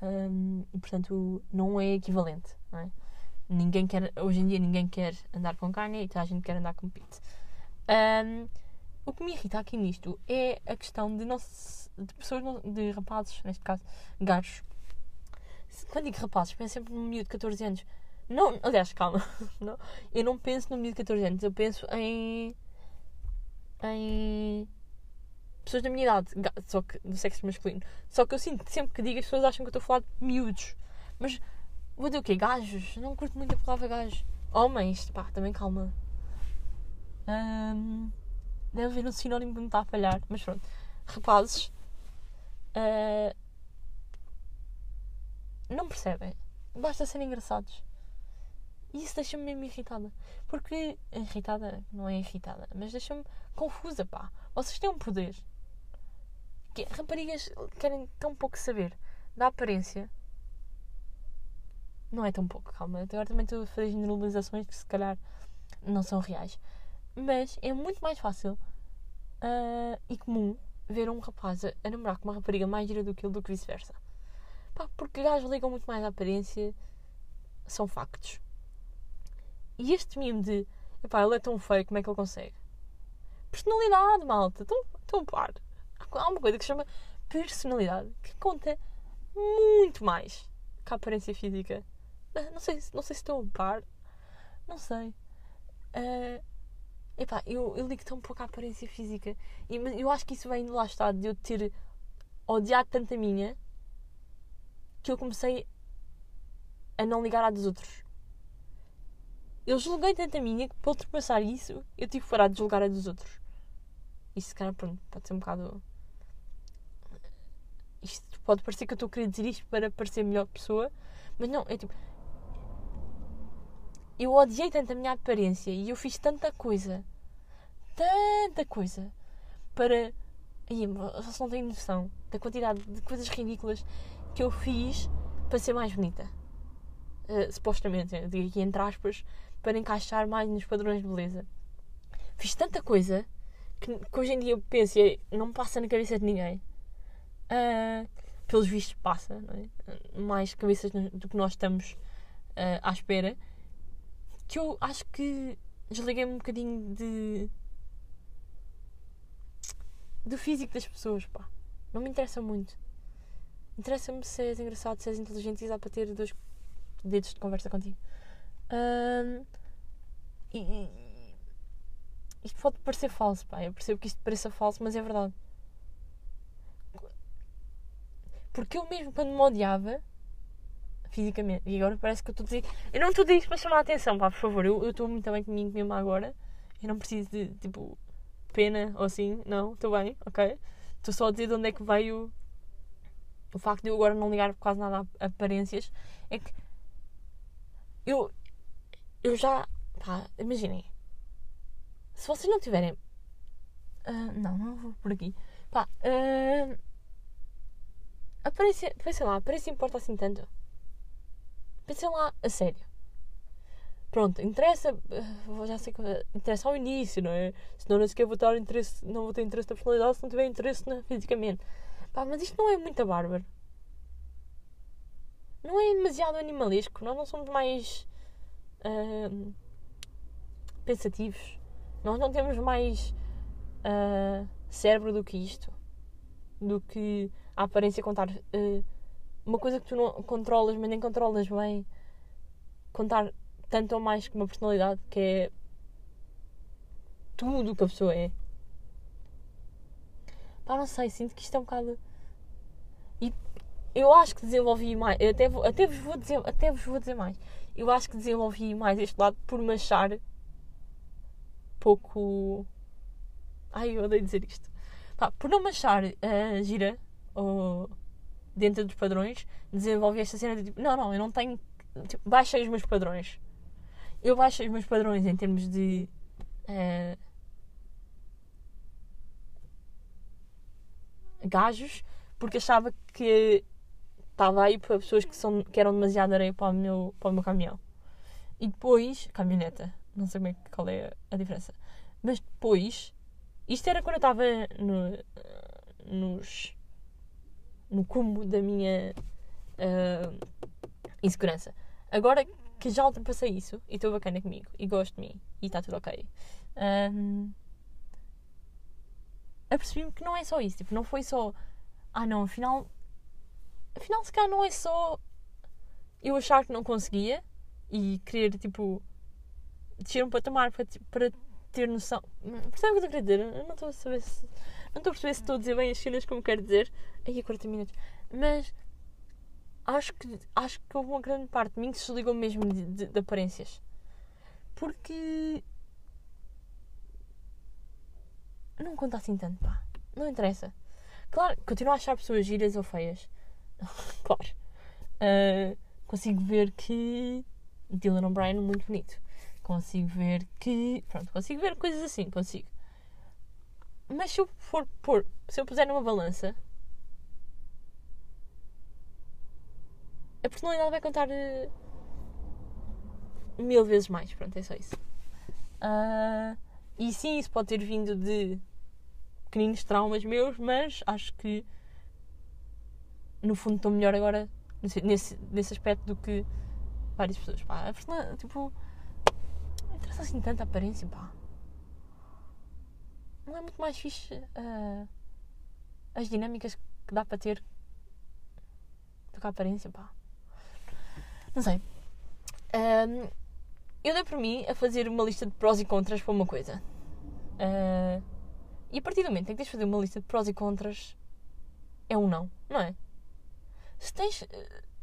um, e portanto não é equivalente, não é? Ninguém quer, hoje em dia ninguém quer andar com Kanye e toda a gente quer andar com Pete. Um, o que me irrita aqui nisto é a questão de, não se, de pessoas, não, de rapazes, neste caso, gajos. Quando digo rapazes, penso sempre num miúdo de 14 anos não, aliás, calma. Não, eu não penso no miúdo de 14 anos, eu penso em. em. pessoas da minha idade, só que do sexo masculino. Só que eu sinto sempre que digo as pessoas acham que eu estou a falar de miúdos. Mas vou dizer o quê? Gajos? Não curto muito a palavra gajos. Homens, pá, também calma. Um, deve haver um sinónimo que me está a falhar, mas pronto. Rapazes. Uh, não percebem. Basta serem engraçados. E isso deixa-me mesmo irritada. Porque. Irritada, não é irritada, mas deixa-me confusa, pá. Vocês têm um poder. Que raparigas querem tão pouco saber da aparência. Não é tão pouco, calma. Agora também estou a fazer generalizações que se calhar não são reais. Mas é muito mais fácil uh, e comum ver um rapaz a, a namorar com uma rapariga mais gira do que ele do que vice-versa. Pá, porque gajos ligam muito mais à aparência. São factos. E este mimo de epá, ele é tão feio, como é que ele consegue? Personalidade, malta. Estão, estão a par. Há uma coisa que se chama personalidade que conta muito mais que a aparência física. Não sei, não sei se estão a par. Não sei. Uh, epá, eu, eu ligo tão pouco à aparência física. E eu acho que isso vem de lá está, de eu ter odiado tanto a minha que eu comecei a não ligar à dos outros. Eu julguei tanto a minha que para ultrapassar isso eu tive que parar de julgar a dos outros. Isso, se calhar, pronto, pode ser um bocado. Isto pode parecer que eu estou a querer dizer isto para parecer melhor pessoa, mas não, é tipo. Eu odiei tanto a minha aparência e eu fiz tanta coisa, tanta coisa, para. Aí, vocês não têm noção da quantidade de coisas ridículas que eu fiz para ser mais bonita. Uh, supostamente, digo aqui entre aspas, para encaixar mais nos padrões de beleza. Fiz tanta coisa que, que hoje em dia eu penso e não passa na cabeça de ninguém. Uh, pelos vistos passa, é? mais cabeças do que nós estamos uh, à espera. Que eu acho que desliguei-me um bocadinho de. do físico das pessoas, pá. Não me interessa muito. Interessa-me se és engraçado, se és inteligente e dá para ter dois dedos de conversa contigo. Um, e, isto pode parecer falso, pá. Eu percebo que isto pareça falso, mas é verdade. Porque eu mesmo quando me odiava fisicamente, e agora parece que eu estou a dizer. Eu não estou a dizer isto para chamar a atenção, pá, por favor. Eu estou muito bem comigo mesmo agora. Eu não preciso de tipo pena ou assim. Não, estou bem, ok? Estou só a dizer de onde é que veio o facto de eu agora não ligar quase nada a aparências. É que eu, eu já. Pá, imaginem. Se vocês não tiverem. Uh, não, não vou por aqui. Pá, uh, aparência. Pensem lá, aparência importa assim tanto. Pensem lá, a sério. Pronto, interessa. Uh, já sei que. Interessa ao início, não é? Senão não sequer vou ter interesse. Não vou ter interesse na personalidade se não tiver interesse na, fisicamente. Pá, mas isto não é muito bárbaro. Não é demasiado animalesco. Nós não somos mais. Pensativos. Nós não temos mais uh, cérebro do que isto. Do que a aparência contar. Uh, uma coisa que tu não controlas, mas nem controlas bem. Contar tanto ou mais que uma personalidade que é tudo o que a pessoa é. Pá, não sei, sinto que isto é um bocado. E eu acho que desenvolvi mais. Até, até, vos vou dizer, até vos vou dizer mais. Eu acho que desenvolvi mais este lado por me achar pouco. Ai, eu odeio dizer isto. Pá, por não me achar uh, gira ou dentro dos padrões, desenvolvi esta cena de tipo, não, não, eu não tenho. Tipo, baixei os meus padrões. Eu baixei os meus padrões em termos de. Uh, gajos, porque achava que estava aí para pessoas que, são, que eram demasiado areia para o, meu, para o meu caminhão. E depois, caminhoneta, não sei é, qual é a diferença. Mas depois, isto era quando eu estava no, nos, no cubo da minha uh, insegurança. Agora que já ultrapassei isso e estou bacana comigo e gosto de mim e está tudo ok, um, apercebi-me que não é só isso. Tipo, não foi só. Ah, não, afinal. Afinal, se calhar não é só eu achar que não conseguia e querer, tipo, descer um patamar para, para ter noção. Percebe o que eu quero dizer? Eu não estou a saber se. Não estou a perceber se estou a dizer bem as cenas como quero dizer. Aí a 40 minutos. Mas acho que, acho que houve uma grande parte de mim que se desligou mesmo de, de, de aparências. Porque. Não conta assim tanto, pá. Não interessa. Claro, continuo a achar pessoas giras ou feias. claro. Uh, consigo ver que Dylan O'Brien é muito bonito consigo ver que. Pronto, consigo ver coisas assim, consigo. Mas se eu for pôr, se eu puser numa balança, a personalidade vai contar uh, mil vezes mais. Pronto, é só isso. Uh, e sim, isso pode ter vindo de pequeninos traumas meus, mas acho que no fundo estou melhor agora nesse, nesse, aspecto do que várias pessoas. Pá, a personalidade, tipo, não interessa assim tanto a aparência, pá. Não é muito mais fixe uh, as dinâmicas que dá para ter do que a aparência, pá. Não sei. Um, eu dei por mim a fazer uma lista de prós e contras para uma coisa. Uh, e a partir do momento em que tens de fazer uma lista de prós e contras, é um não, não é? Se tens,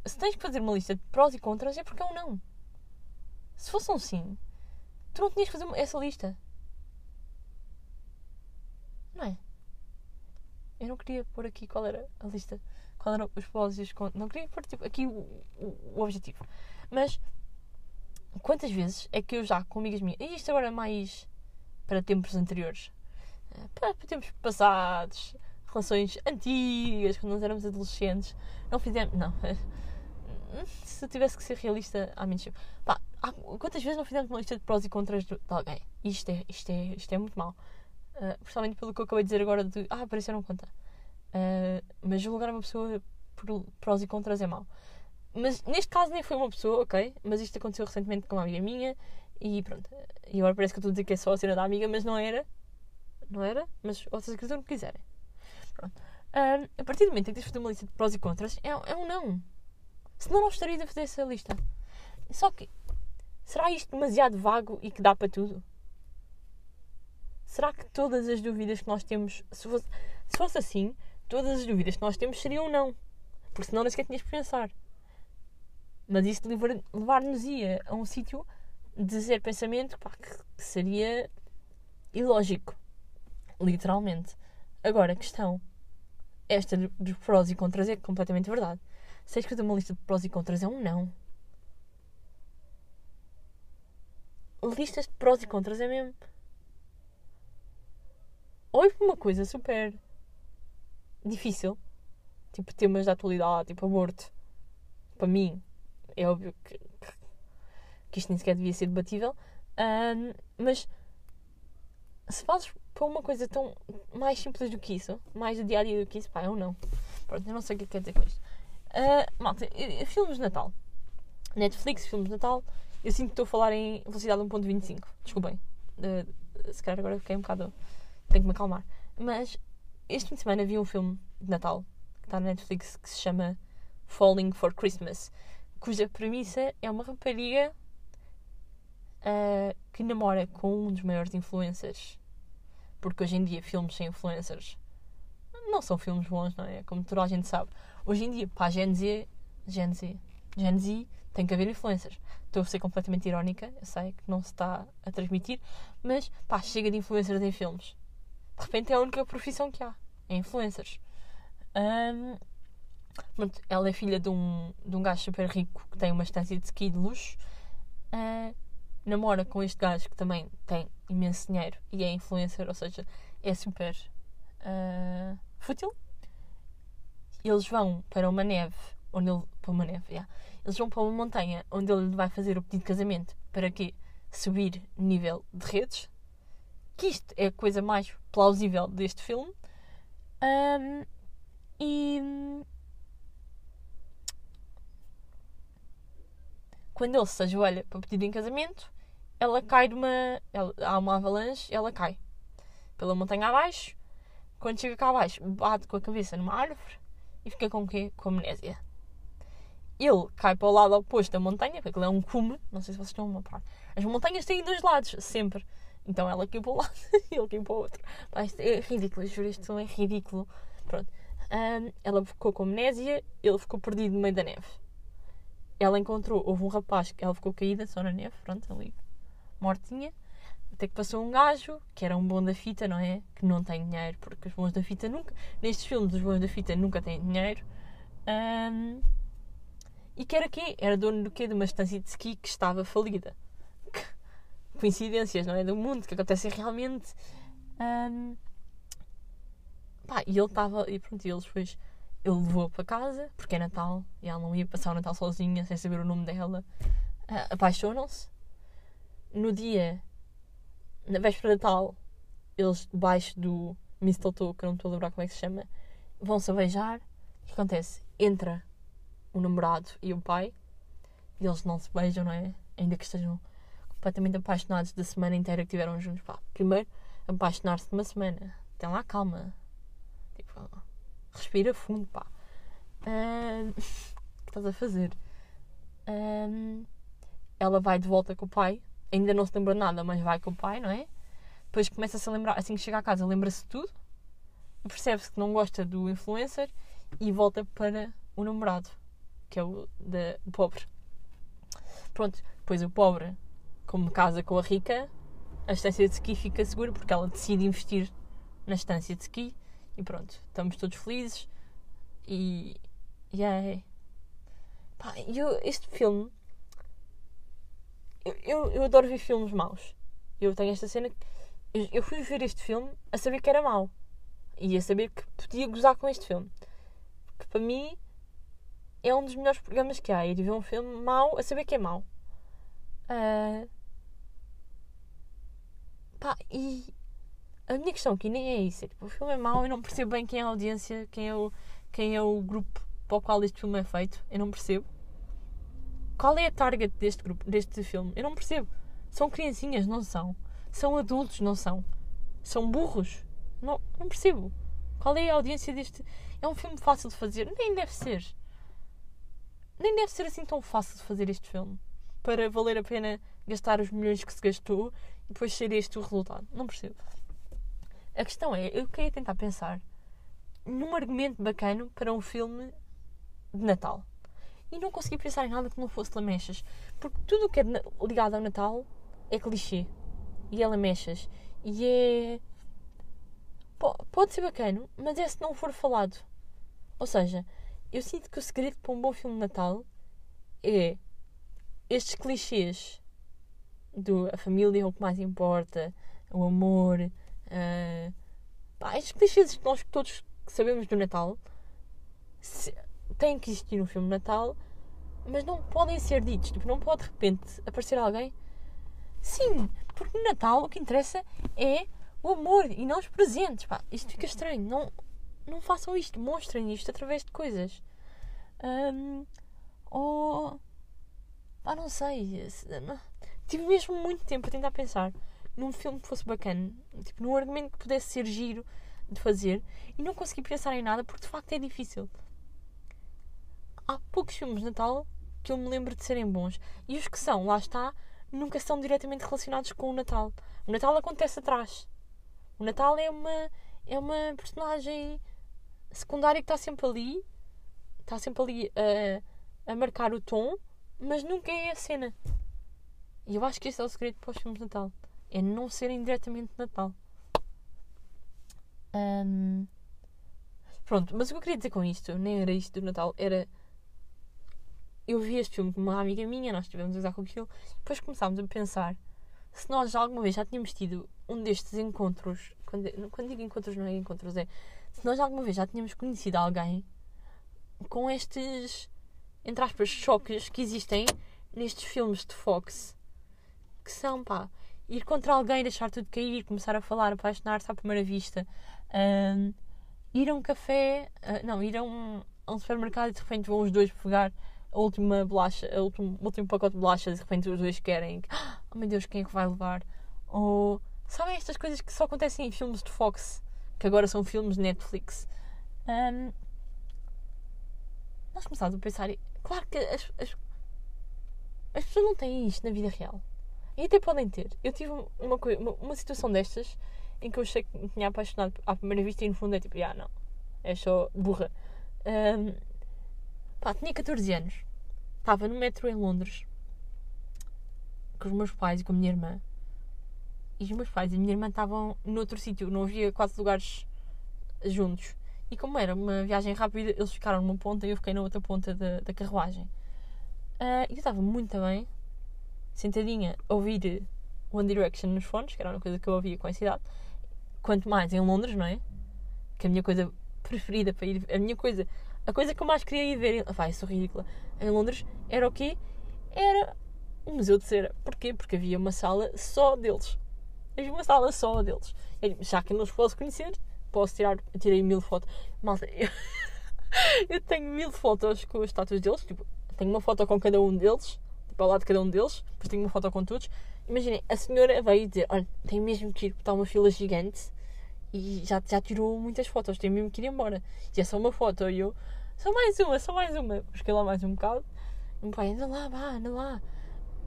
se tens que fazer uma lista de prós e contras, é porque é um não. Se fosse um sim, tu não tinhas que fazer essa lista. Não é? Eu não queria pôr aqui qual era a lista, qual eram os prós e os contras. Não queria pôr tipo, aqui o, o, o objetivo. Mas quantas vezes é que eu já com amigas minhas, e isto agora é mais para tempos anteriores, para, para tempos passados, relações antigas, quando nós éramos adolescentes, não fizemos. Não. Se eu tivesse que ser realista, há menos. Pá, há, quantas vezes não fizemos uma lista de prós e contras de, alguém? Isto é, isto, é, isto é muito mau. Uh, principalmente pelo que eu acabei de dizer agora de. Ah, apareceu não conta. Uh, mas julgar uma pessoa por prós e contras é mau. Mas neste caso nem foi uma pessoa, ok? Mas isto aconteceu recentemente com uma amiga minha e pronto. E agora parece que eu estou a dizer que é só a cena da amiga, mas não era. Não era, mas outras acreditam no que quiserem. A partir do momento em que tens de fazer uma lista de prós e contras, é, é um não. Senão não gostaria de fazer essa lista. Só que, será isto demasiado vago e que dá para tudo? Será que todas as dúvidas que nós temos, se fosse, se fosse assim, todas as dúvidas que nós temos seriam não? Porque senão nem sequer tinhas que pensar. Mas isso levar-nos-ia a um sítio de dizer pensamento pá, que seria ilógico. Literalmente. Agora, a questão. Esta dos prós e contras é completamente verdade. Se é escrito uma lista de prós e contras, é um não. Listas de prós e contras é mesmo. Ou é uma coisa super difícil, tipo temas da atualidade, tipo aborto, para mim, é óbvio que, que isto nem sequer devia ser debatível, um, mas se fazes para uma coisa tão mais simples do que isso, mais do dia a dia do que isso, pá, eu não. Pronto, eu não sei o que é que quer dizer com isto. Uh, malta, filmes de Natal. Netflix, filmes de Natal. Eu sinto que estou a falar em velocidade 1.25. Desculpem. Uh, se calhar agora fiquei um bocado. Tenho que me acalmar. Mas este fim de semana vi um filme de Natal que está na Netflix que se chama Falling for Christmas cuja premissa é uma rapariga uh, que namora com um dos maiores influencers. Porque hoje em dia filmes sem influencers não são filmes bons, não é? Como toda a gente sabe. Hoje em dia, para a Gen Z, Gen Z, Gen Z tem que haver influencers. Estou a ser completamente irónica, eu sei que não se está a transmitir, mas pá, chega de influencers em filmes. De repente é a única profissão que há, é influencers. Um, Pronto, ela é filha de um, de um gajo super rico que tem uma estância de ski de luxo. Uh, namora com este gajo que também tem imenso dinheiro e é influencer, ou seja, é super uh, fútil. Eles vão para uma neve, onde ele. Para uma neve, yeah. Eles vão para uma montanha onde ele vai fazer o pedido de casamento para que subir nível de redes. Que isto é a coisa mais plausível deste filme. Um, e quando ele se ajoelha para pedir em casamento, ela cai de uma. Ela, há uma avalanche, ela cai pela montanha abaixo. Quando chega cá abaixo, bate com a cabeça numa árvore e fica com o quê? Com amnésia. Ele cai para o lado oposto da montanha, porque aquilo é um cume, não sei se vocês estão a par. As montanhas têm dois lados, sempre. Então ela caiu para um lado e ele caiu para o outro. Pá, isto é ridículo, juro, isto é ridículo. Pronto. Um, ela ficou com amnésia, ele ficou perdido no meio da neve ela encontrou, houve um rapaz que ela ficou caída só na neve, pronto, ali, mortinha. Até que passou um gajo, que era um bom da fita, não é? Que não tem dinheiro, porque os bons da fita nunca. Nestes filmes, os bons da fita nunca têm dinheiro. Um, e que era quê? Era dono do quê? De uma estância de ski que estava falida. Coincidências, não é? Do mundo, que acontecem realmente. Um, pá, e ele estava. E pronto, eles depois ele levou-a para casa, porque é Natal, e ela não ia passar o Natal sozinha, sem saber o nome dela. Uh, Apaixonam-se. No dia, na véspera de Natal, eles debaixo do mistletoe, que eu não estou a lembrar como é que se chama, vão-se a beijar. O que acontece? Entra o namorado e o pai. E eles não se beijam, não é? Ainda que estejam completamente apaixonados da semana inteira que tiveram juntos. Pá, primeiro, apaixonar-se de uma semana. Tem lá calma. Tipo, respira fundo, pá. O que estás a fazer? Ela vai de volta com o pai. Ainda não se lembra nada, mas vai com o pai, não é? Depois começa-se a lembrar, assim que chega a casa, lembra-se tudo. Percebe-se que não gosta do influencer e volta para o namorado, que é o da, o pobre. Pronto, depois o pobre, como casa com a rica, a estância de ski fica segura porque ela decide investir na estância de ski e pronto, estamos todos felizes e. E é. Pá, eu, este filme. Eu, eu, adoro ver filmes maus. Eu tenho esta cena. Eu, eu fui ver este filme a saber que era mau. E a saber que podia gozar com este filme. Que para mim é um dos melhores programas que há. Ir ver um filme mau a saber que é mau. Uh... Pá, e a minha questão aqui nem é isso. É, tipo, o filme é mau, eu não percebo bem quem é a audiência, quem é o, quem é o grupo para o qual este filme é feito. Eu não percebo. Qual é a target deste grupo, deste filme? Eu não percebo. São criancinhas, não são. São adultos, não são. São burros. Não, não percebo. Qual é a audiência deste. É um filme fácil de fazer? Nem deve ser. Nem deve ser assim tão fácil de fazer este filme. Para valer a pena gastar os milhões que se gastou e depois ser este o resultado. Não percebo. A questão é, eu queria tentar pensar num argumento bacana para um filme de Natal. E não consegui pensar em nada que não fosse lamechas. Porque tudo o que é ligado ao Natal é clichê. E é lamechas. E é. Pode ser bacana, mas é se não for falado. Ou seja, eu sinto que o segredo para um bom filme de Natal é estes clichês do a família é o que mais importa, o amor, uh, pá, estes clichês que nós todos sabemos do Natal se, têm que existir no filme de Natal, mas não podem ser ditos. Tipo, não pode de repente aparecer alguém. Sim, porque no Natal o que interessa é o amor e não os presentes. Pá, isto fica estranho. Não, não façam isto, mostrem isto através de coisas. Um, ou. Pá, não sei. Tive mesmo muito tempo a tentar pensar num filme que fosse bacana, tipo, num argumento que pudesse ser giro de fazer e não consegui pensar em nada porque de facto é difícil. Há poucos filmes de Natal que eu me lembro de serem bons e os que são, lá está, nunca são diretamente relacionados com o Natal. O Natal acontece atrás. O Natal é uma é uma personagem secundária que está sempre ali, está sempre ali a, a marcar o tom, mas nunca é a cena. E eu acho que esse é o segredo para os filmes de Natal é não serem diretamente Natal. Um, pronto, mas o que eu queria dizer com isto, nem era isto do Natal, era. Eu vi este filme com uma amiga minha, nós estivemos a usar com aquilo, depois começámos a pensar se nós alguma vez já tínhamos tido um destes encontros, quando, quando digo encontros não é encontros, é se nós alguma vez já tínhamos conhecido alguém com estes, entre aspas, choques que existem nestes filmes de Fox, que são, pá, ir contra alguém, deixar tudo cair, começar a falar, apaixonar-se à primeira vista, um, ir a um café, uh, não, ir a um, a um, supermercado e de repente vão os dois pegar a última bolacha, o último, último pacote de bolachas e de repente os dois querem, oh meu Deus, quem é que vai levar? Ou sabem estas coisas que só acontecem em filmes de Fox, que agora são filmes de Netflix. Um, nós começámos a pensar, claro que as, as, as pessoas não têm isto na vida real. E até podem ter. Eu tive uma, uma, uma situação destas em que eu achei que me tinha apaixonado à primeira vista e no fundo é tipo, ah, não, é só burra. Um, pá, tinha 14 anos, estava no metro em Londres com os meus pais e com a minha irmã. E os meus pais e a minha irmã estavam noutro sítio, não havia quase lugares juntos. E como era uma viagem rápida, eles ficaram numa ponta e eu fiquei na outra ponta da, da carruagem. Uh, eu estava muito bem, sentadinha a ouvir One Direction nos fones, que era uma coisa que eu ouvia com essa idade. Quanto mais em Londres, não é? Que a minha coisa preferida para ir. A minha coisa. A coisa que eu mais queria ir ver. Vai, sou ridícula. Em Londres era o quê? Era um museu de cera. Porquê? Porque havia uma sala só deles. Havia uma sala só deles. Já que não os posso conhecer, posso tirar. Tirei mil fotos. Malta, eu, eu tenho mil fotos com as estátuas deles. Tipo, tenho uma foto com cada um deles, tipo, ao lado de cada um deles. Depois tenho uma foto com todos. Imaginem, a senhora veio dizer: Olha, tem mesmo que ir, está uma fila gigante e já, já tirou muitas fotos, tem mesmo que ir embora. E é só uma foto. E eu: Só mais uma, só mais uma. Busquei lá mais um bocado. E o meu pai: Anda lá, vá, anda lá.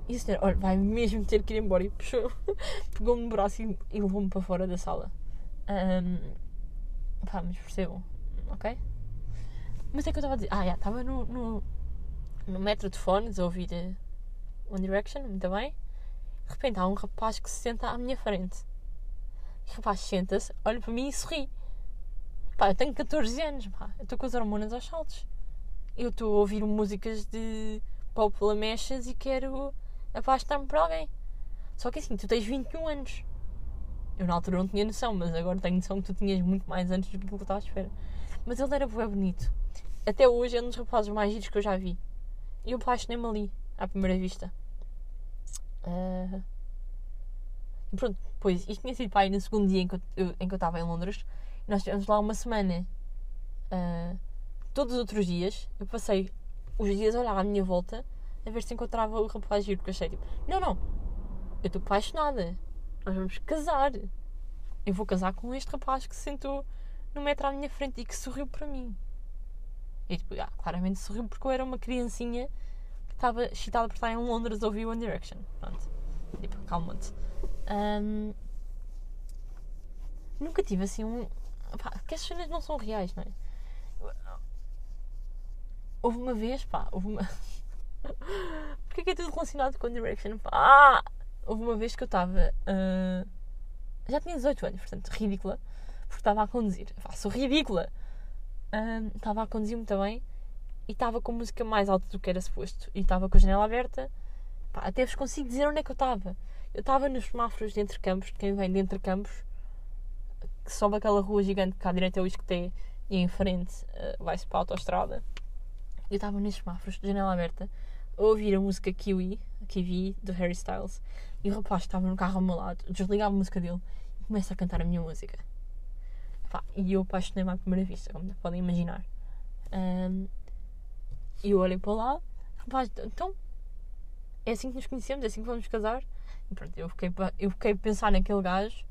E a senhora: Olha, vai mesmo ter que ir embora. E puxou, pegou-me no braço e, e levou-me para fora da sala. Um, pá, mas percebam, ok? Mas é que eu estava a dizer. Ah, já, estava no, no, no metro de fones a ouvir uh, One Direction, muito bem. De repente há um rapaz que se senta à minha frente. O rapaz senta-se, olha para mim e sorri. Pá, eu tenho 14 anos, pá. Eu estou com as hormonas aos saltos. Eu estou a ouvir músicas de pop lamechas e quero apaixonar-me por alguém. Só que assim, tu tens 21 anos. Eu na altura não tinha noção, mas agora tenho noção que tu tinhas muito mais anos do que eu estava à espera. Mas ele era bem bonito. Até hoje é um dos rapazes mais giros que eu já vi. E eu apaixonei-me ali, à primeira vista. Uh... Pronto, pois, isto tinha sido para aí no segundo dia em que eu estava em Londres. Nós estivemos lá uma semana. Uh... Todos os outros dias, eu passei os dias a olhar à minha volta a ver se encontrava o rapaz giro, porque achei tipo, não, não, eu estou apaixonada. Nós vamos casar. Eu vou casar com este rapaz que se sentou no metro à minha frente e que sorriu para mim. E tipo, ah, claramente sorriu porque eu era uma criancinha que estava excitada por estar em Londres a ouvir One Direction. Pronto. Tipo, calma-te. Um, nunca tive assim um. Pá, que as cenas não são reais, não é? Houve uma vez, pá, houve uma. Porquê que é tudo relacionado com Direction? Pá, ah! houve uma vez que eu estava. Uh, já tinha 18 anos, portanto, ridícula, porque estava a conduzir. Eu sou ridícula! Estava uh, a conduzir muito bem e estava com música mais alta do que era suposto. E estava com a janela aberta. Pá, até vos consigo dizer onde é que eu estava. Eu estava nos semáforos de entre campos, de quem vem de entre campos, que sobe aquela rua gigante que à direita é o Isqueté e em frente uh, vai-se para a autostrada. Eu estava nos semáforos janela aberta a ouvir a música Kiwi, Kiwi, do Harry Styles, e o rapaz estava no carro ao meu lado, desliga a música dele e começa a cantar a minha música. Pá, e eu apaixonei-me à primeira vista, como podem imaginar. Um, eu olhei para lá, rapaz, então é assim que nos conhecemos, é assim que vamos casar. E pronto, eu fiquei, eu fiquei a pensar naquele gajo.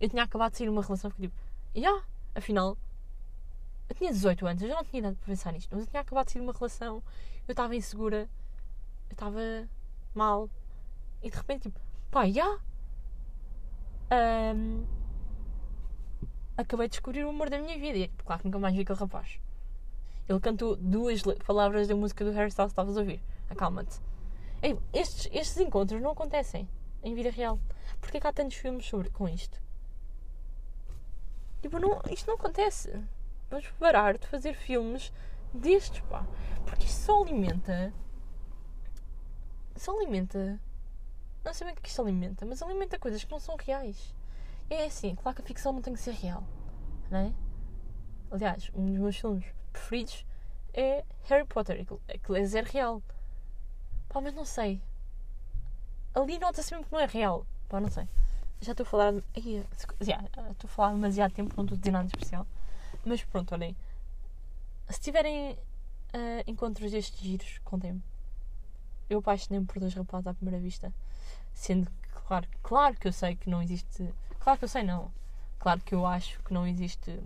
Eu tinha acabado de sair uma relação, fiquei tipo, yeah, afinal, eu tinha 18 anos, eu já não tinha idade para pensar nisto, mas eu tinha acabado de sair uma relação, eu estava insegura, eu estava mal. E de repente, tipo, pá, já. Um, acabei de descobrir o amor da minha vida. E claro que nunca mais vi aquele rapaz. Ele cantou duas palavras da música do Harry Styles que estavas a ouvir. Acalma-te. Estes, estes encontros não acontecem em vida real. Porquê é que há tantos filmes sobre, com isto? Tipo, não, isto não acontece. Vamos parar de fazer filmes destes, pá. Porque isto só alimenta só alimenta. Não sei bem o que isto alimenta, mas alimenta coisas que não são reais. É assim, claro que a ficção não tem que ser real, não é? Aliás, um dos meus filmes preferidos é Harry Potter, que é zero real. Pá, mas não sei. Ali nota-se mesmo que não é real. Pá, não sei. Já estou a falar. Já, estou a falar demasiado tempo, não estou a dizer nada especial. Mas pronto, olhem. Se tiverem uh, encontros destes giros, contem-me eu apaixonei-me por dois rapazes à primeira vista. Sendo que, claro, claro que eu sei que não existe. Claro que eu sei, não. Claro que eu acho que não existe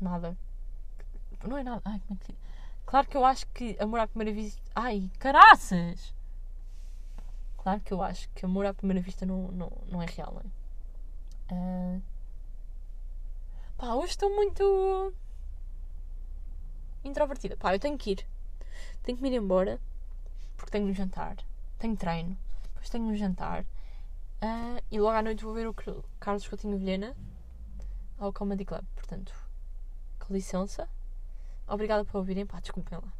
nada. Não é nada. Ai, como é que. Claro que eu acho que amor à primeira vista. Ai, caraças! Claro que eu acho que amor à primeira vista não, não, não é real, não é? Uh... Pá, hoje estou muito. introvertida. Pá, eu tenho que ir tenho que me ir embora porque tenho um jantar, tenho treino, depois tenho um jantar uh, e logo à noite vou ver o Carlos Coutinho Vilhena ao Comedy Club. Portanto, com licença, obrigada por ouvirem. Pá, desculpem lá.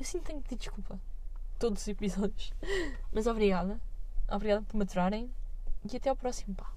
Eu sim tenho que pedir desculpa todos os episódios. Mas obrigada. Obrigada por me aturarem. E até ao próximo. Pá.